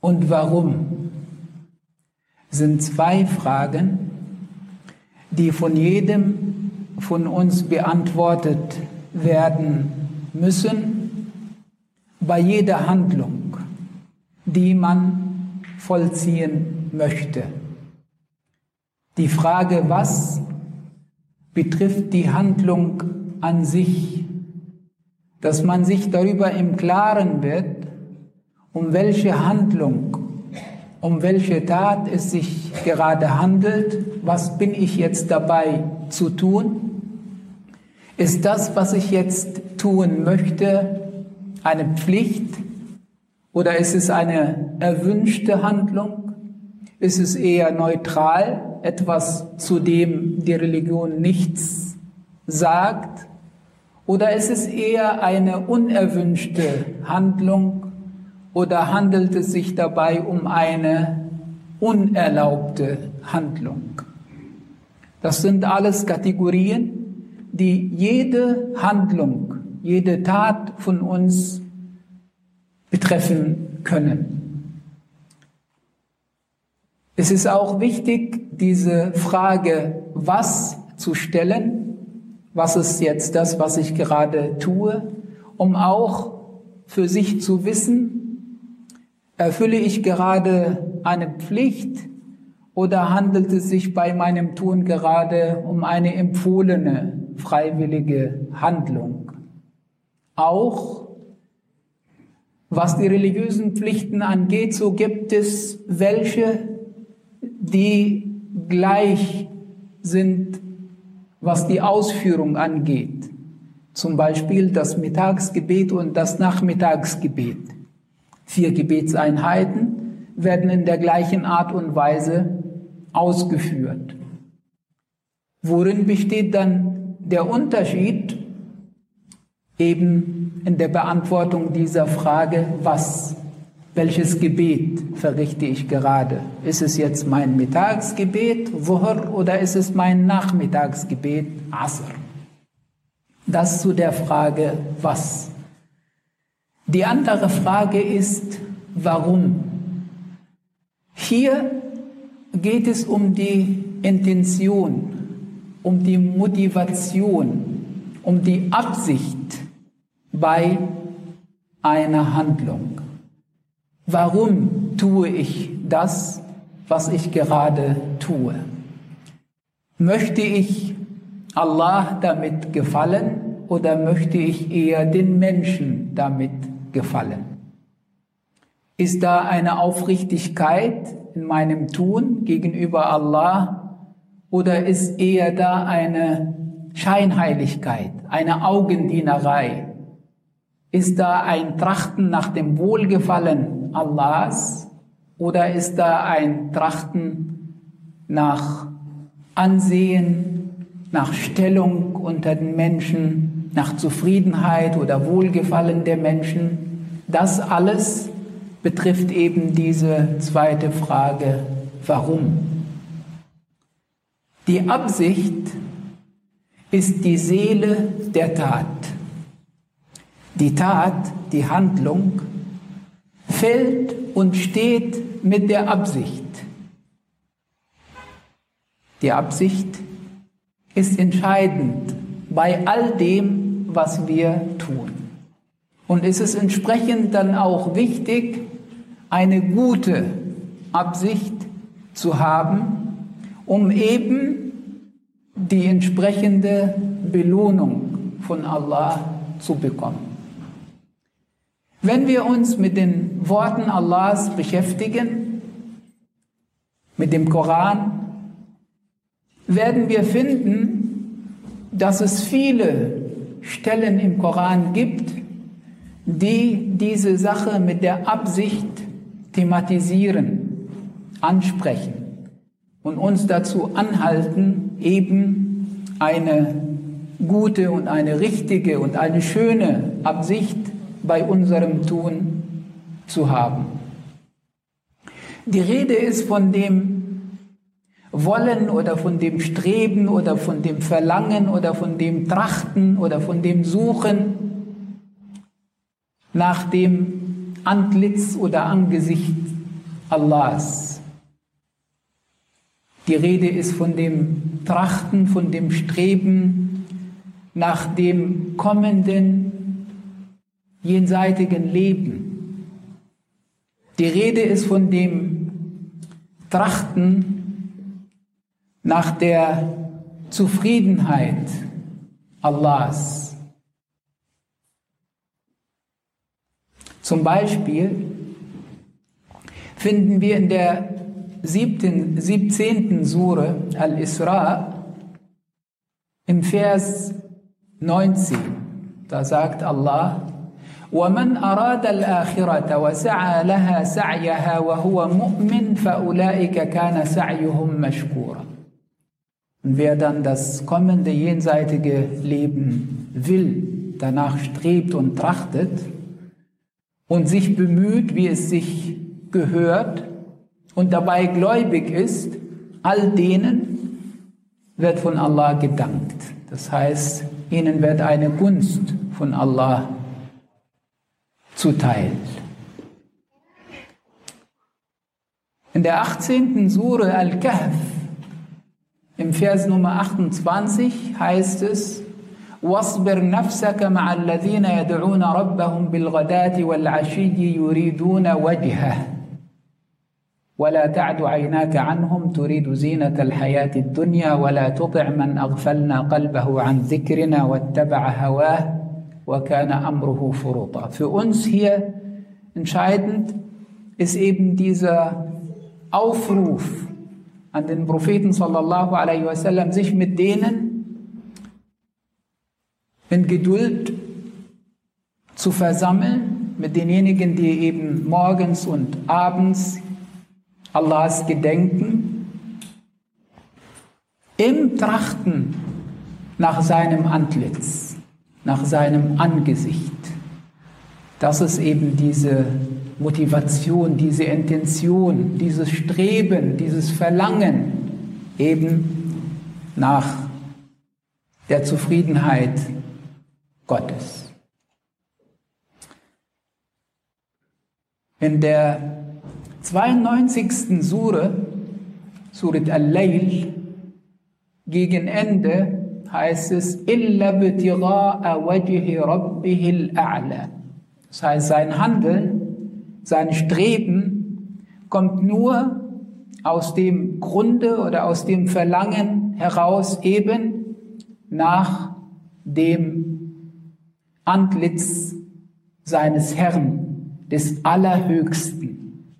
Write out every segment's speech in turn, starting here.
und warum sind zwei Fragen, die von jedem von uns beantwortet werden müssen bei jeder Handlung, die man vollziehen möchte. Die Frage, was betrifft die Handlung an sich, dass man sich darüber im Klaren wird, um welche Handlung, um welche Tat es sich gerade handelt, was bin ich jetzt dabei zu tun? Ist das, was ich jetzt tun möchte, eine Pflicht oder ist es eine erwünschte Handlung? Ist es eher neutral, etwas, zu dem die Religion nichts sagt? Oder ist es eher eine unerwünschte Handlung oder handelt es sich dabei um eine unerlaubte Handlung? Das sind alles Kategorien, die jede Handlung, jede Tat von uns betreffen können. Es ist auch wichtig, diese Frage, was zu stellen, was ist jetzt das, was ich gerade tue, um auch für sich zu wissen, Erfülle ich gerade eine Pflicht oder handelt es sich bei meinem Tun gerade um eine empfohlene, freiwillige Handlung? Auch was die religiösen Pflichten angeht, so gibt es welche, die gleich sind, was die Ausführung angeht. Zum Beispiel das Mittagsgebet und das Nachmittagsgebet. Vier Gebetseinheiten werden in der gleichen Art und Weise ausgeführt. Worin besteht dann der Unterschied eben in der Beantwortung dieser Frage, was, welches Gebet verrichte ich gerade? Ist es jetzt mein Mittagsgebet, Wuhr, oder ist es mein Nachmittagsgebet, Asr? Das zu der Frage, was. Die andere Frage ist, warum? Hier geht es um die Intention, um die Motivation, um die Absicht bei einer Handlung. Warum tue ich das, was ich gerade tue? Möchte ich Allah damit gefallen oder möchte ich eher den Menschen damit gefallen? Ist da eine Aufrichtigkeit in meinem Tun gegenüber Allah oder ist eher da eine Scheinheiligkeit, eine Augendienerei? Ist da ein Trachten nach dem Wohlgefallen Allahs oder ist da ein Trachten nach Ansehen, nach Stellung unter den Menschen, nach Zufriedenheit oder Wohlgefallen der Menschen. Das alles betrifft eben diese zweite Frage, warum? Die Absicht ist die Seele der Tat. Die Tat, die Handlung, fällt und steht mit der Absicht. Die Absicht ist entscheidend bei all dem, was wir tun. Und es ist entsprechend dann auch wichtig, eine gute Absicht zu haben, um eben die entsprechende Belohnung von Allah zu bekommen. Wenn wir uns mit den Worten Allahs beschäftigen, mit dem Koran, werden wir finden, dass es viele Stellen im Koran gibt, die diese Sache mit der Absicht thematisieren, ansprechen und uns dazu anhalten, eben eine gute und eine richtige und eine schöne Absicht bei unserem Tun zu haben. Die Rede ist von dem Wollen oder von dem Streben oder von dem Verlangen oder von dem Trachten oder von dem Suchen nach dem Antlitz oder Angesicht Allahs. Die Rede ist von dem Trachten, von dem Streben nach dem kommenden jenseitigen Leben. Die Rede ist von dem Trachten nach der Zufriedenheit Allahs. Zum Beispiel finden wir in der siebten, 17. Sure Al-Isra im Vers 19. Da sagt Allah, ومن أراد الآخرة وسعى لها سعيها وهو مؤمن فأولئك كان سعيهم مشكورا Und wer dann das kommende jenseitige Leben will, danach strebt und trachtet und sich bemüht, wie es sich gehört und dabei gläubig ist, all denen wird von Allah gedankt. Das heißt, ihnen wird eine Gunst von Allah zuteil. In der 18. Sure Al-Kahf im Vers Nummer 28 heißt es, واصبر نفسك مع الذين يدعون ربهم بالغداة والعشي يريدون وجهه ولا تعد عيناك عنهم تريد زينة الحياة الدنيا ولا تطع من أغفلنا قلبه عن ذكرنا واتبع هواه وكان أمره فرطا. Für uns hier entscheidend ist eben dieser Aufruf an den Propheten sallallahu alaihi wasallam, sich mit denen in Geduld zu versammeln, mit denjenigen, die eben morgens und abends Allahs gedenken, im Trachten nach seinem Antlitz, nach seinem Angesicht. Das ist eben diese Motivation, diese Intention, dieses Streben, dieses Verlangen eben nach der Zufriedenheit Gottes. In der 92. Sure, Surat al-Layl, gegen Ende heißt es, Illa wajhi rabbihil a'la. Das heißt, sein Handeln, sein Streben kommt nur aus dem Grunde oder aus dem Verlangen heraus eben nach dem Antlitz seines Herrn, des Allerhöchsten.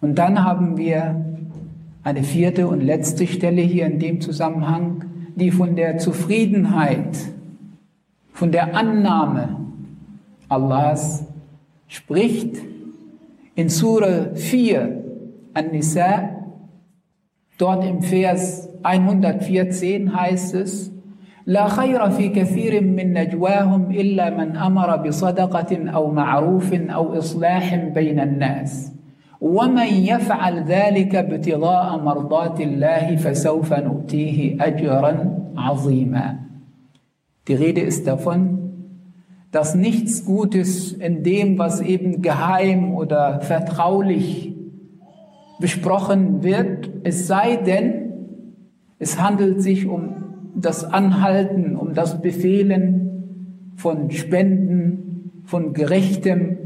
Und dann haben wir eine vierte und letzte Stelle hier in dem Zusammenhang, die von der Zufriedenheit, von der Annahme Allahs spricht in Surah 4 An-Nisa, dort im Vers 114 heißt es, لا خير في كثير من نجواهم إلا من أمر بصدقة أو معروف أو إصلاح بين الناس ومن يفعل ذلك ابتغاء مرضات الله فسوف نؤتيه أجرا عظيما Die Rede ist davon, dass nichts Gutes in dem, was eben geheim oder vertraulich besprochen wird, es sei denn, es handelt sich um das Anhalten, um das Befehlen von Spenden, von Gerechtem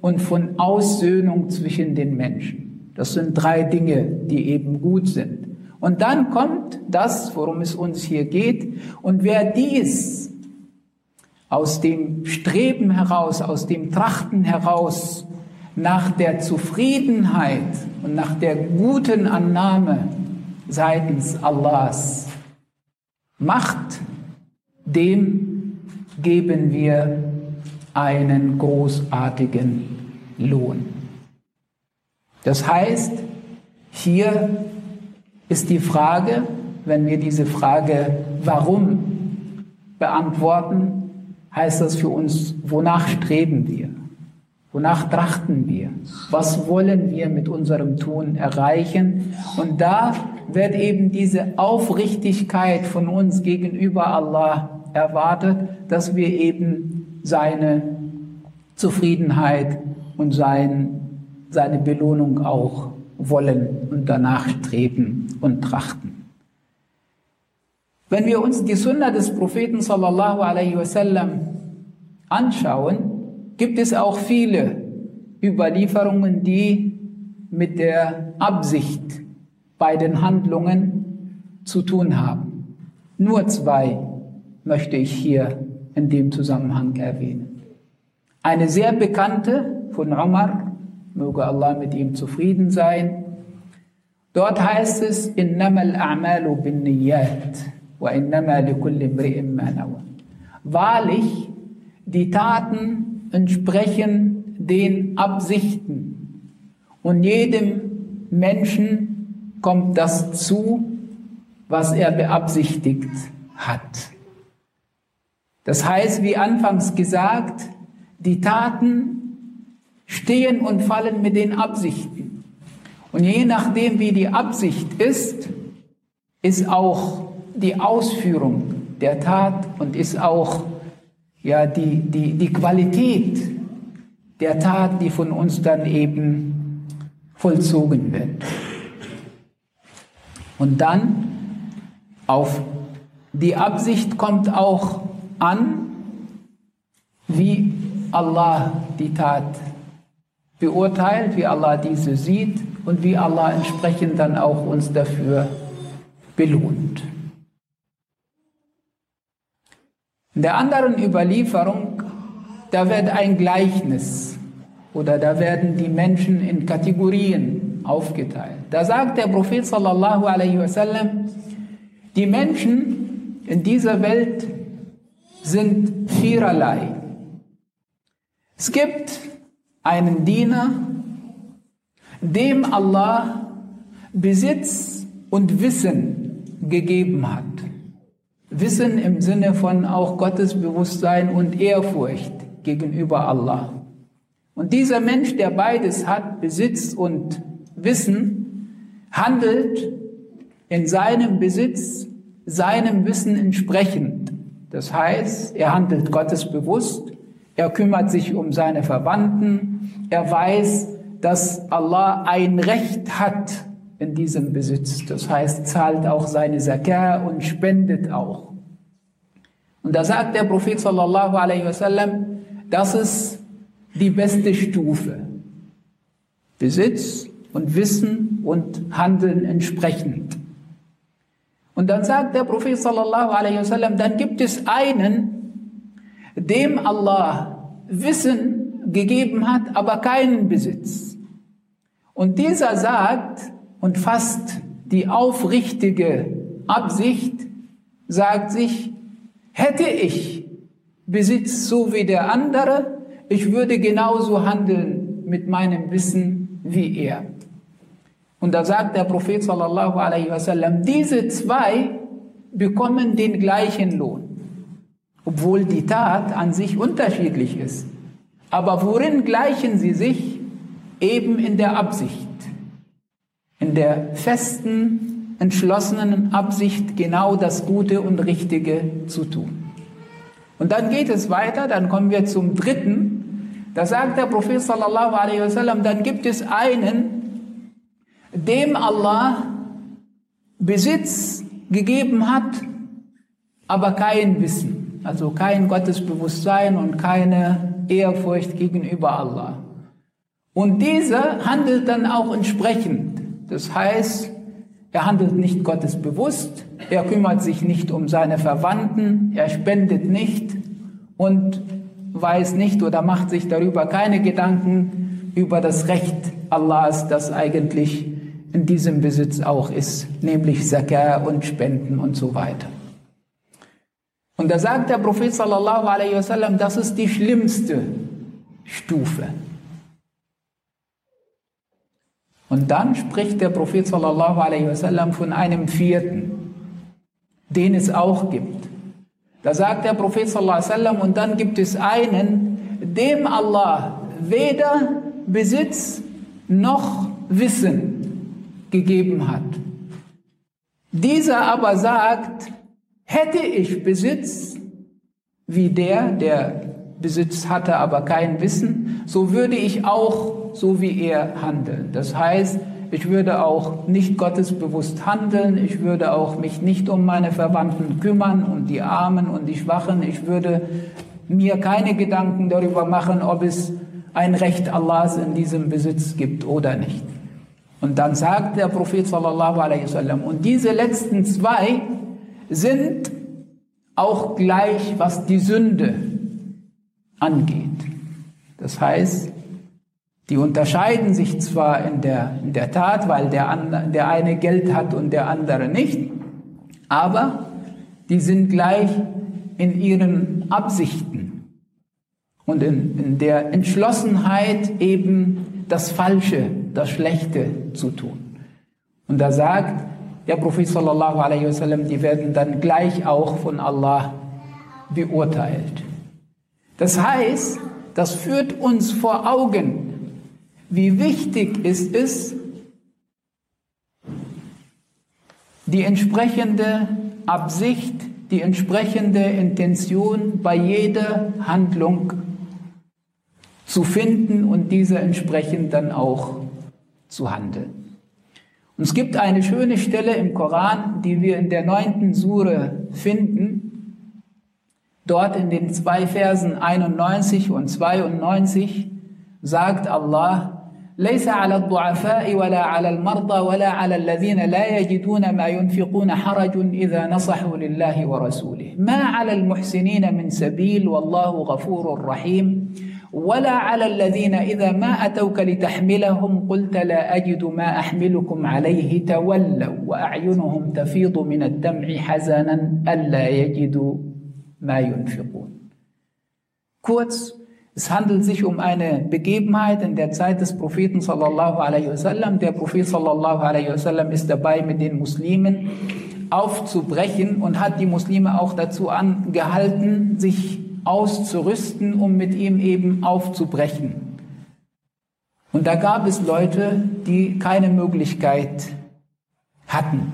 und von Aussöhnung zwischen den Menschen. Das sind drei Dinge, die eben gut sind. Und dann kommt das, worum es uns hier geht. Und wer dies aus dem Streben heraus, aus dem Trachten heraus nach der Zufriedenheit und nach der guten Annahme seitens Allahs macht, dem geben wir einen großartigen Lohn. Das heißt, hier ist die Frage, wenn wir diese Frage warum beantworten, heißt das für uns, wonach streben wir? Wonach trachten wir? Was wollen wir mit unserem Tun erreichen? Und da wird eben diese Aufrichtigkeit von uns gegenüber Allah erwartet, dass wir eben seine Zufriedenheit und sein, seine Belohnung auch wollen und danach streben und trachten. Wenn wir uns die Sunna des Propheten sallallahu alaihi wasallam anschauen, gibt es auch viele Überlieferungen, die mit der Absicht bei den Handlungen zu tun haben. Nur zwei möchte ich hier in dem Zusammenhang erwähnen. Eine sehr bekannte von Umar, möge Allah mit ihm zufrieden sein. Dort heißt es. Wahrlich, die Taten entsprechen den Absichten. Und jedem Menschen kommt das zu, was er beabsichtigt hat. Das heißt, wie anfangs gesagt, die Taten stehen und fallen mit den Absichten. Und je nachdem, wie die Absicht ist, ist auch die Ausführung der Tat und ist auch ja, die, die, die Qualität der Tat, die von uns dann eben vollzogen wird. Und dann auf die Absicht kommt auch an, wie Allah die Tat beurteilt, wie Allah diese sieht und wie Allah entsprechend dann auch uns dafür belohnt. In der anderen Überlieferung, da wird ein Gleichnis oder da werden die Menschen in Kategorien aufgeteilt. Da sagt der Prophet sallallahu alaihi wasallam, die Menschen in dieser Welt sind viererlei. Es gibt einen Diener, dem Allah Besitz und Wissen gegeben hat. Wissen im Sinne von auch Gottesbewusstsein und Ehrfurcht gegenüber Allah. Und dieser Mensch, der beides hat, Besitz und Wissen, handelt in seinem Besitz, seinem Wissen entsprechend. Das heißt, er handelt gottesbewusst, er kümmert sich um seine Verwandten, er weiß, dass Allah ein Recht hat in diesem Besitz. Das heißt, zahlt auch seine Zakah und spendet auch. Und da sagt der Prophet sallallahu alaihi wasallam, das ist die beste Stufe. Besitz und Wissen und Handeln entsprechend. Und dann sagt der Prophet sallallahu alaihi wasallam, dann gibt es einen, dem Allah Wissen gegeben hat, aber keinen Besitz. Und dieser sagt, und fast die aufrichtige Absicht sagt sich, hätte ich Besitz so wie der andere, ich würde genauso handeln mit meinem Wissen wie er. Und da sagt der Prophet sallallahu alaihi wasallam, diese zwei bekommen den gleichen Lohn, obwohl die Tat an sich unterschiedlich ist. Aber worin gleichen sie sich? Eben in der Absicht in der festen, entschlossenen Absicht, genau das Gute und Richtige zu tun. Und dann geht es weiter, dann kommen wir zum dritten. Da sagt der Prophet sallallahu alaihi wasallam, dann gibt es einen, dem Allah Besitz gegeben hat, aber kein Wissen, also kein Gottesbewusstsein und keine Ehrfurcht gegenüber Allah. Und dieser handelt dann auch entsprechend. Das heißt, er handelt nicht Gottes bewusst, er kümmert sich nicht um seine Verwandten, er spendet nicht und weiß nicht oder macht sich darüber keine Gedanken über das Recht Allahs, das eigentlich in diesem Besitz auch ist, nämlich Zakah und Spenden und so weiter. Und da sagt der Prophet sallallahu alaihi wasallam, das ist die schlimmste Stufe. Und dann spricht der Prophet sallallahu alaihi wasallam von einem vierten, den es auch gibt. Da sagt der Prophet sallallahu alaihi wasallam, und dann gibt es einen, dem Allah weder Besitz noch Wissen gegeben hat. Dieser aber sagt, hätte ich Besitz, wie der, der Besitz hatte, aber kein Wissen, so würde ich auch so wie er handeln. Das heißt, ich würde auch nicht gottesbewusst handeln, ich würde auch mich nicht um meine Verwandten kümmern und die Armen und die Schwachen, ich würde mir keine Gedanken darüber machen, ob es ein Recht Allahs in diesem Besitz gibt oder nicht. Und dann sagt der Prophet sallallahu alaihi wasallam, und diese letzten zwei sind auch gleich, was die Sünde angeht. Das heißt, die unterscheiden sich zwar in der, in der Tat, weil der, der eine Geld hat und der andere nicht, aber die sind gleich in ihren Absichten und in, in der Entschlossenheit eben das Falsche, das Schlechte zu tun. Und da sagt der Prophet sallallahu alaihi wasallam, die werden dann gleich auch von Allah beurteilt. Das heißt, das führt uns vor Augen, wie wichtig ist es, die entsprechende Absicht, die entsprechende Intention bei jeder Handlung zu finden und diese entsprechend dann auch zu handeln. Und es gibt eine schöne Stelle im Koran, die wir in der neunten Sure finden. Dort in den zwei Versen 91 und 92 sagt Allah, ليس على الضعفاء ولا على المرضى ولا على الذين لا يجدون ما ينفقون حرج إذا نصحوا لله ورسوله. ما على المحسنين من سبيل والله غفور رحيم. ولا على الذين إذا ما أتوك لتحملهم قلت لا أجد ما أحملكم عليه. تولوا وأعينهم تفيض من الدمع حزنا ألا يجدوا ما ينفقون. Kurz, Es handelt sich um eine Begebenheit in der Zeit des Propheten sallallahu alaihi wasallam. Der Prophet sallallahu alaihi wasallam ist dabei, mit den Muslimen aufzubrechen und hat die Muslime auch dazu angehalten, sich auszurüsten, um mit ihm eben aufzubrechen. Und da gab es Leute, die keine Möglichkeit hatten.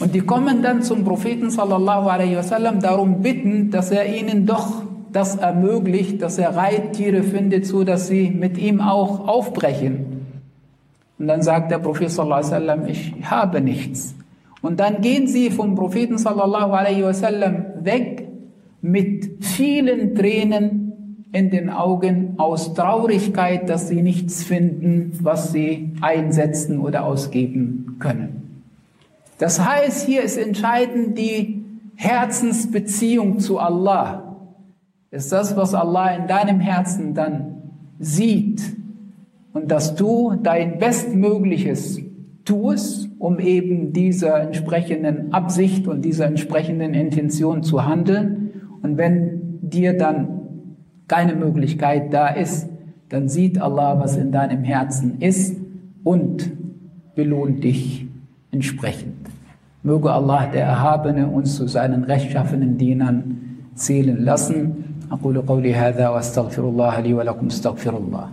Und die kommen dann zum Propheten sallallahu alaihi wasallam darum bitten, dass er ihnen doch das ermöglicht, dass er Reittiere findet, so dass sie mit ihm auch aufbrechen. Und dann sagt der Prophet sallallahu alaihi wasallam, ich habe nichts. Und dann gehen sie vom Propheten sallallahu alaihi wasallam weg mit vielen Tränen in den Augen aus Traurigkeit, dass sie nichts finden, was sie einsetzen oder ausgeben können. Das heißt, hier ist entscheidend die Herzensbeziehung zu Allah ist das, was Allah in deinem Herzen dann sieht und dass du dein Bestmögliches tust, um eben dieser entsprechenden Absicht und dieser entsprechenden Intention zu handeln. Und wenn dir dann keine Möglichkeit da ist, dann sieht Allah, was in deinem Herzen ist und belohnt dich entsprechend. Möge Allah, der Erhabene, uns zu seinen rechtschaffenen Dienern zählen lassen. أقول قولي هذا وأستغفر الله لي ولكم استغفر الله.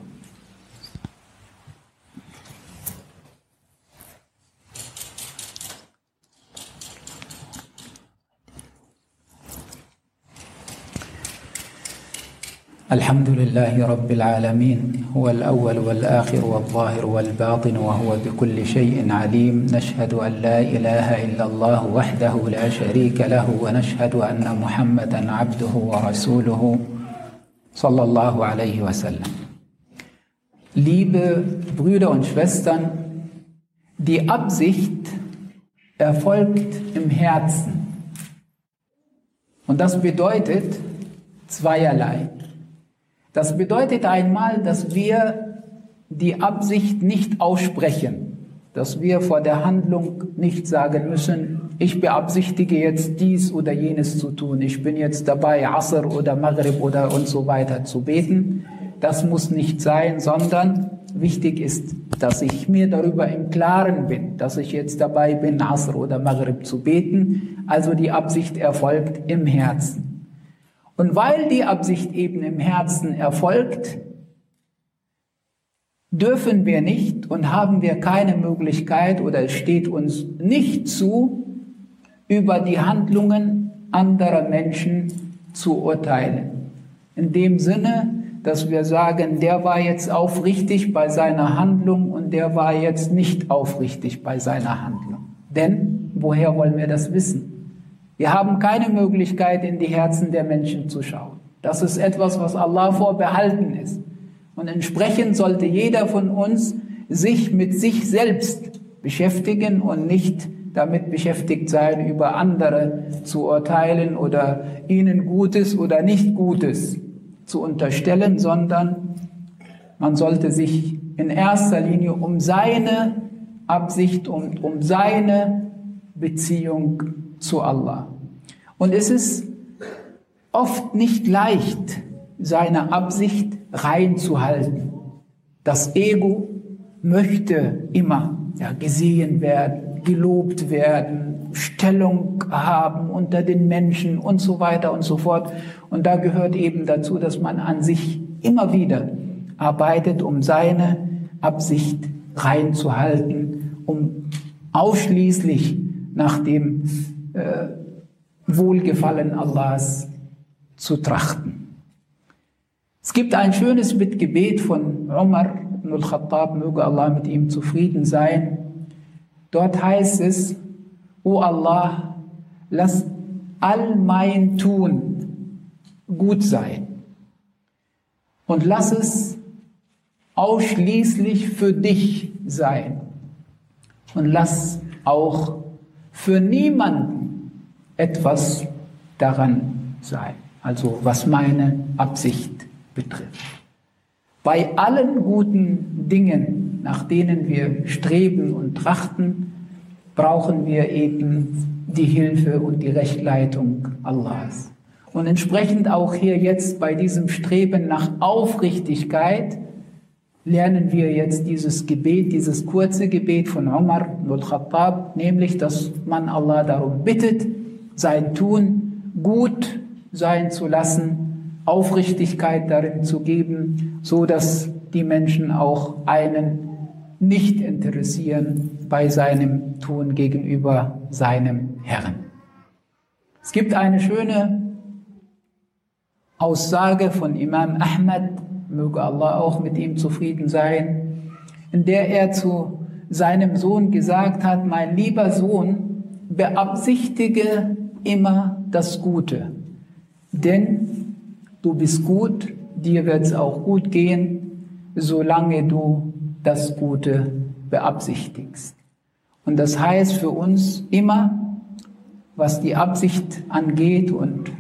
الحمد لله رب العالمين هو الاول والاخر والظاهر والباطن وهو بكل شيء عليم نشهد ان لا اله الا الله وحده لا شريك له ونشهد ان محمدا عبده ورسوله صلى الله عليه وسلم Liebe Brüder und Schwestern, die Absicht erfolgt im Herzen. Und das bedeutet zweierlei. Das bedeutet einmal, dass wir die Absicht nicht aussprechen, dass wir vor der Handlung nicht sagen müssen, ich beabsichtige jetzt dies oder jenes zu tun, ich bin jetzt dabei, Asr oder Maghrib oder und so weiter zu beten. Das muss nicht sein, sondern wichtig ist, dass ich mir darüber im Klaren bin, dass ich jetzt dabei bin, Asr oder Maghrib zu beten. Also die Absicht erfolgt im Herzen. Und weil die Absicht eben im Herzen erfolgt, dürfen wir nicht und haben wir keine Möglichkeit oder es steht uns nicht zu, über die Handlungen anderer Menschen zu urteilen. In dem Sinne, dass wir sagen, der war jetzt aufrichtig bei seiner Handlung und der war jetzt nicht aufrichtig bei seiner Handlung. Denn woher wollen wir das wissen? Wir haben keine Möglichkeit, in die Herzen der Menschen zu schauen. Das ist etwas, was Allah vorbehalten ist. Und entsprechend sollte jeder von uns sich mit sich selbst beschäftigen und nicht damit beschäftigt sein, über andere zu urteilen oder ihnen Gutes oder nicht Gutes zu unterstellen, sondern man sollte sich in erster Linie um seine Absicht und um seine Beziehung zu Allah. Und es ist oft nicht leicht, seine Absicht reinzuhalten. Das Ego möchte immer ja, gesehen werden, gelobt werden, Stellung haben unter den Menschen und so weiter und so fort. Und da gehört eben dazu, dass man an sich immer wieder arbeitet, um seine Absicht reinzuhalten, um ausschließlich nach dem äh, Wohlgefallen Allahs zu trachten. Es gibt ein schönes Mitgebet von Umar ibn al-Khattab, möge Allah mit ihm zufrieden sein. Dort heißt es, O Allah, lass all mein Tun gut sein und lass es ausschließlich für dich sein und lass auch für niemanden etwas daran sein, also was meine Absicht betrifft. Bei allen guten Dingen, nach denen wir streben und trachten, brauchen wir eben die Hilfe und die Rechtleitung Allahs. Und entsprechend auch hier jetzt bei diesem Streben nach Aufrichtigkeit lernen wir jetzt dieses Gebet, dieses kurze Gebet von Umar al-Khattab, nämlich, dass man Allah darum bittet, sein Tun gut sein zu lassen Aufrichtigkeit darin zu geben, so dass die Menschen auch einen nicht interessieren bei seinem Tun gegenüber seinem Herrn. Es gibt eine schöne Aussage von Imam Ahmad, möge Allah auch mit ihm zufrieden sein, in der er zu seinem Sohn gesagt hat, mein lieber Sohn, beabsichtige immer das Gute, denn du bist gut, dir wird es auch gut gehen, solange du das Gute beabsichtigst. Und das heißt für uns immer, was die Absicht angeht und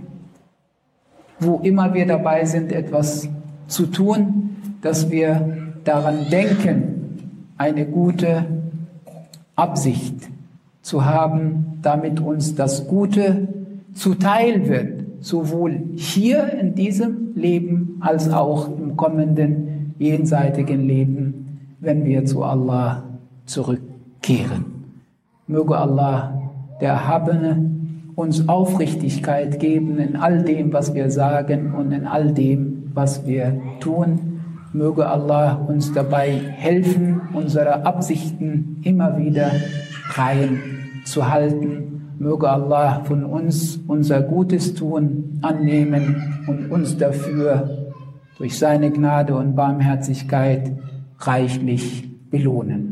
wo immer wir dabei sind, etwas zu tun, dass wir daran denken, eine gute Absicht zu haben, damit uns das Gute zuteil wird sowohl hier in diesem Leben als auch im kommenden jenseitigen Leben, wenn wir zu Allah zurückkehren. Möge Allah, der Erhabene, uns Aufrichtigkeit geben in all dem, was wir sagen und in all dem, was wir tun. Möge Allah uns dabei helfen, unsere Absichten immer wieder rein zu halten Möge Allah von uns unser Gutes tun, annehmen und uns dafür durch seine Gnade und Barmherzigkeit reichlich belohnen.